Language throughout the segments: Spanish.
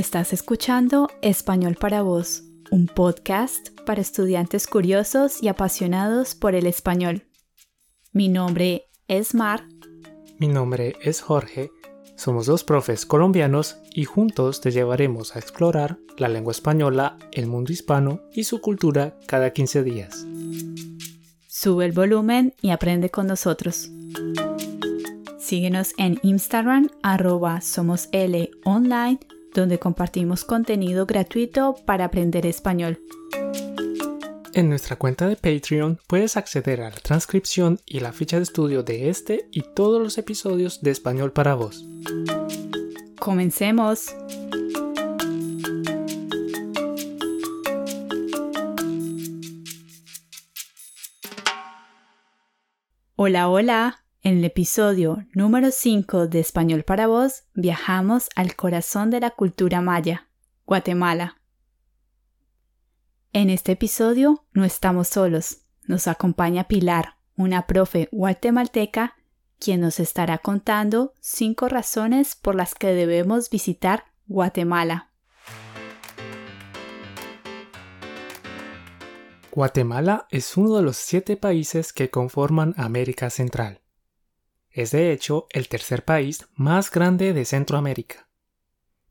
Estás escuchando Español para vos, un podcast para estudiantes curiosos y apasionados por el español. Mi nombre es Mar. Mi nombre es Jorge. Somos dos profes colombianos y juntos te llevaremos a explorar la lengua española, el mundo hispano y su cultura cada 15 días. Sube el volumen y aprende con nosotros. Síguenos en Instagram arroba somos L online donde compartimos contenido gratuito para aprender español. En nuestra cuenta de Patreon puedes acceder a la transcripción y la ficha de estudio de este y todos los episodios de Español para vos. Comencemos. Hola, hola. En el episodio número 5 de Español para Vos viajamos al corazón de la cultura maya, Guatemala. En este episodio no estamos solos, nos acompaña Pilar, una profe guatemalteca, quien nos estará contando cinco razones por las que debemos visitar Guatemala. Guatemala es uno de los siete países que conforman América Central. Es de hecho el tercer país más grande de Centroamérica.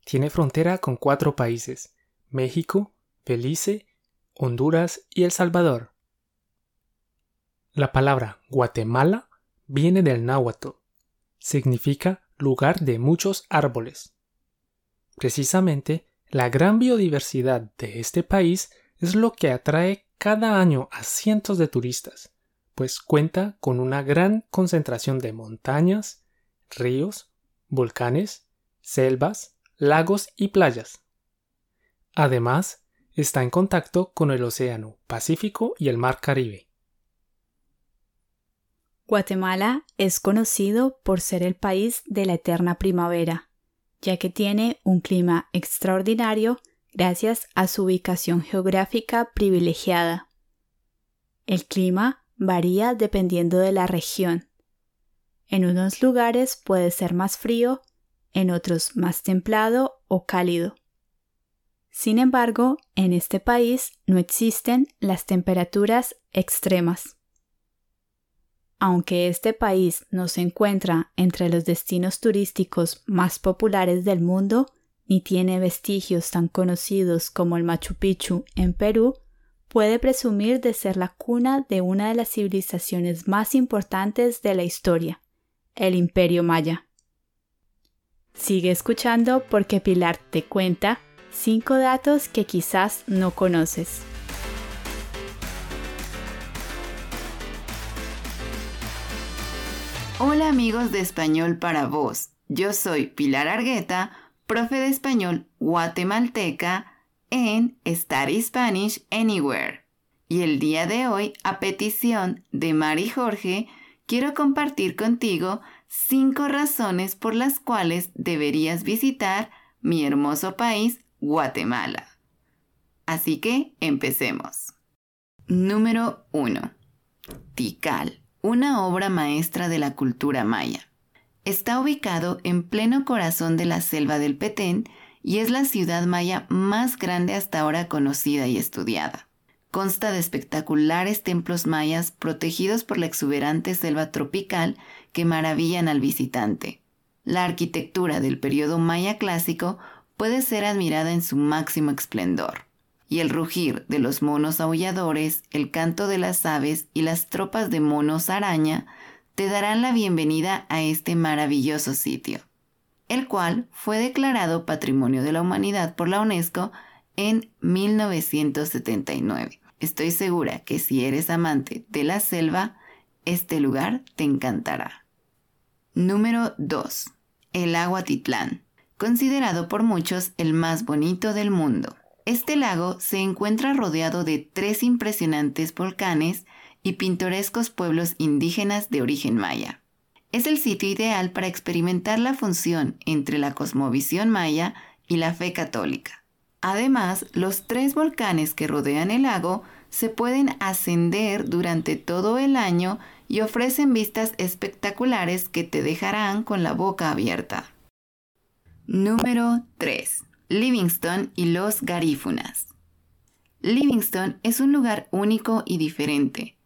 Tiene frontera con cuatro países, México, Belice, Honduras y El Salvador. La palabra Guatemala viene del náhuatl. Significa lugar de muchos árboles. Precisamente, la gran biodiversidad de este país es lo que atrae cada año a cientos de turistas pues cuenta con una gran concentración de montañas, ríos, volcanes, selvas, lagos y playas. Además, está en contacto con el Océano Pacífico y el Mar Caribe. Guatemala es conocido por ser el país de la eterna primavera, ya que tiene un clima extraordinario gracias a su ubicación geográfica privilegiada. El clima varía dependiendo de la región. En unos lugares puede ser más frío, en otros más templado o cálido. Sin embargo, en este país no existen las temperaturas extremas. Aunque este país no se encuentra entre los destinos turísticos más populares del mundo, ni tiene vestigios tan conocidos como el Machu Picchu en Perú, puede presumir de ser la cuna de una de las civilizaciones más importantes de la historia, el Imperio Maya. Sigue escuchando porque Pilar te cuenta cinco datos que quizás no conoces. Hola amigos de Español para Vos, yo soy Pilar Argueta, profe de español guatemalteca en Study Spanish Anywhere. Y el día de hoy, a petición de Mari Jorge, quiero compartir contigo cinco razones por las cuales deberías visitar mi hermoso país, Guatemala. Así que empecemos. Número 1. Tikal, una obra maestra de la cultura maya. Está ubicado en pleno corazón de la selva del Petén y es la ciudad maya más grande hasta ahora conocida y estudiada. Consta de espectaculares templos mayas protegidos por la exuberante selva tropical que maravillan al visitante. La arquitectura del periodo maya clásico puede ser admirada en su máximo esplendor. Y el rugir de los monos aulladores, el canto de las aves y las tropas de monos araña te darán la bienvenida a este maravilloso sitio el cual fue declarado Patrimonio de la Humanidad por la UNESCO en 1979. Estoy segura que si eres amante de la selva, este lugar te encantará. Número 2. El agua Titlán, considerado por muchos el más bonito del mundo. Este lago se encuentra rodeado de tres impresionantes volcanes y pintorescos pueblos indígenas de origen maya es el sitio ideal para experimentar la función entre la cosmovisión maya y la fe católica. Además, los tres volcanes que rodean el lago se pueden ascender durante todo el año y ofrecen vistas espectaculares que te dejarán con la boca abierta. Número 3. Livingston y los garífunas. Livingston es un lugar único y diferente.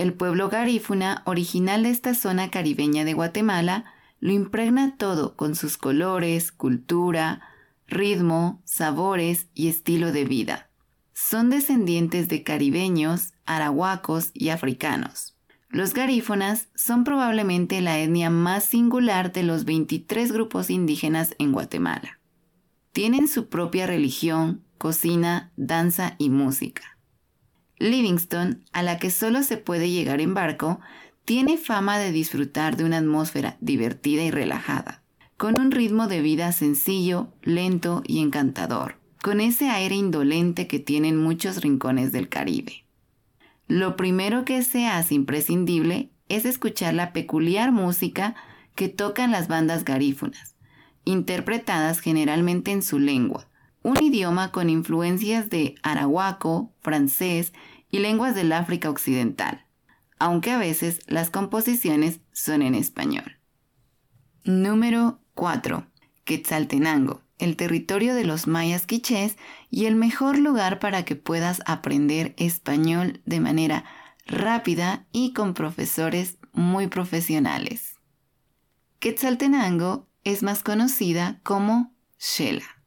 El pueblo garífuna, original de esta zona caribeña de Guatemala, lo impregna todo con sus colores, cultura, ritmo, sabores y estilo de vida. Son descendientes de caribeños, arahuacos y africanos. Los garífonas son probablemente la etnia más singular de los 23 grupos indígenas en Guatemala. Tienen su propia religión, cocina, danza y música. Livingston, a la que solo se puede llegar en barco, tiene fama de disfrutar de una atmósfera divertida y relajada, con un ritmo de vida sencillo, lento y encantador, con ese aire indolente que tienen muchos rincones del Caribe. Lo primero que se hace imprescindible es escuchar la peculiar música que tocan las bandas garífunas, interpretadas generalmente en su lengua, un idioma con influencias de arahuaco, francés y lenguas del África Occidental, aunque a veces las composiciones son en español. Número 4. Quetzaltenango, el territorio de los mayas quichés y el mejor lugar para que puedas aprender español de manera rápida y con profesores muy profesionales. Quetzaltenango es más conocida como Shela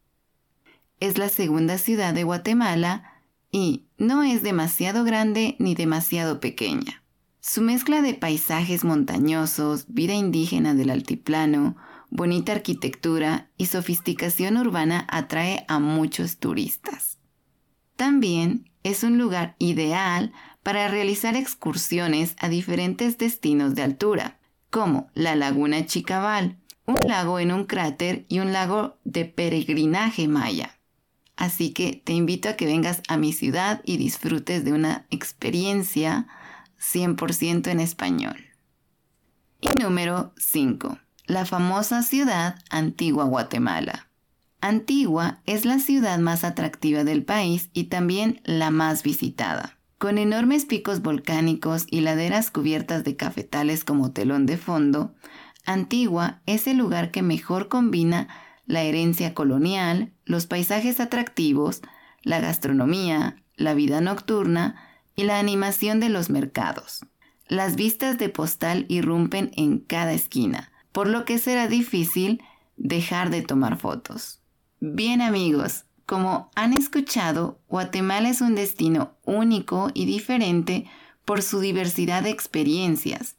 es la segunda ciudad de Guatemala y no es demasiado grande ni demasiado pequeña. Su mezcla de paisajes montañosos, vida indígena del altiplano, bonita arquitectura y sofisticación urbana atrae a muchos turistas. También es un lugar ideal para realizar excursiones a diferentes destinos de altura, como la Laguna Chicabal, un lago en un cráter y un lago de peregrinaje maya. Así que te invito a que vengas a mi ciudad y disfrutes de una experiencia 100% en español. Y número 5. La famosa ciudad Antigua Guatemala. Antigua es la ciudad más atractiva del país y también la más visitada. Con enormes picos volcánicos y laderas cubiertas de cafetales como telón de fondo, Antigua es el lugar que mejor combina la herencia colonial, los paisajes atractivos, la gastronomía, la vida nocturna y la animación de los mercados. Las vistas de postal irrumpen en cada esquina, por lo que será difícil dejar de tomar fotos. Bien amigos, como han escuchado, Guatemala es un destino único y diferente por su diversidad de experiencias,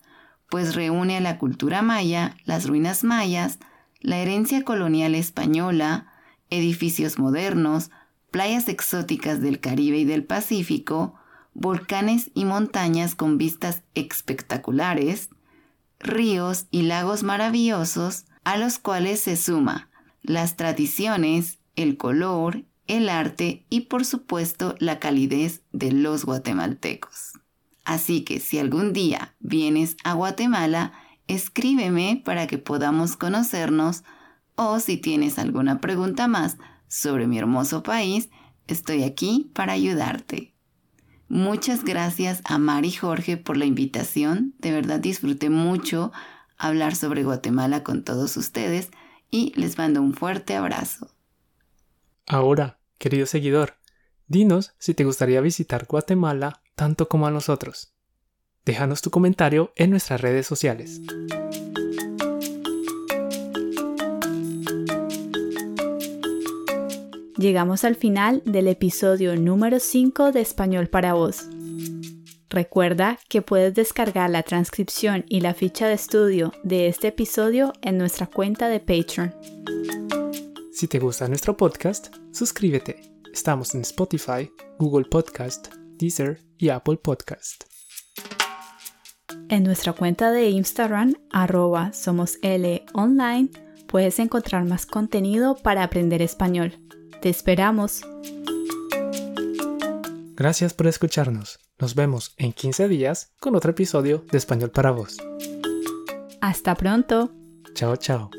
pues reúne a la cultura maya, las ruinas mayas, la herencia colonial española, edificios modernos, playas exóticas del Caribe y del Pacífico, volcanes y montañas con vistas espectaculares, ríos y lagos maravillosos a los cuales se suma las tradiciones, el color, el arte y por supuesto la calidez de los guatemaltecos. Así que si algún día vienes a Guatemala, escríbeme para que podamos conocernos o si tienes alguna pregunta más sobre mi hermoso país, estoy aquí para ayudarte. Muchas gracias a Mari Jorge por la invitación. De verdad disfruté mucho hablar sobre Guatemala con todos ustedes y les mando un fuerte abrazo. Ahora, querido seguidor, dinos si te gustaría visitar Guatemala tanto como a nosotros. Déjanos tu comentario en nuestras redes sociales. Llegamos al final del episodio número 5 de Español para Vos. Recuerda que puedes descargar la transcripción y la ficha de estudio de este episodio en nuestra cuenta de Patreon. Si te gusta nuestro podcast, suscríbete. Estamos en Spotify, Google Podcast, Deezer y Apple Podcast. En nuestra cuenta de Instagram, arroba somos online, puedes encontrar más contenido para aprender español. Te esperamos. Gracias por escucharnos. Nos vemos en 15 días con otro episodio de Español para vos. Hasta pronto. Chao, chao.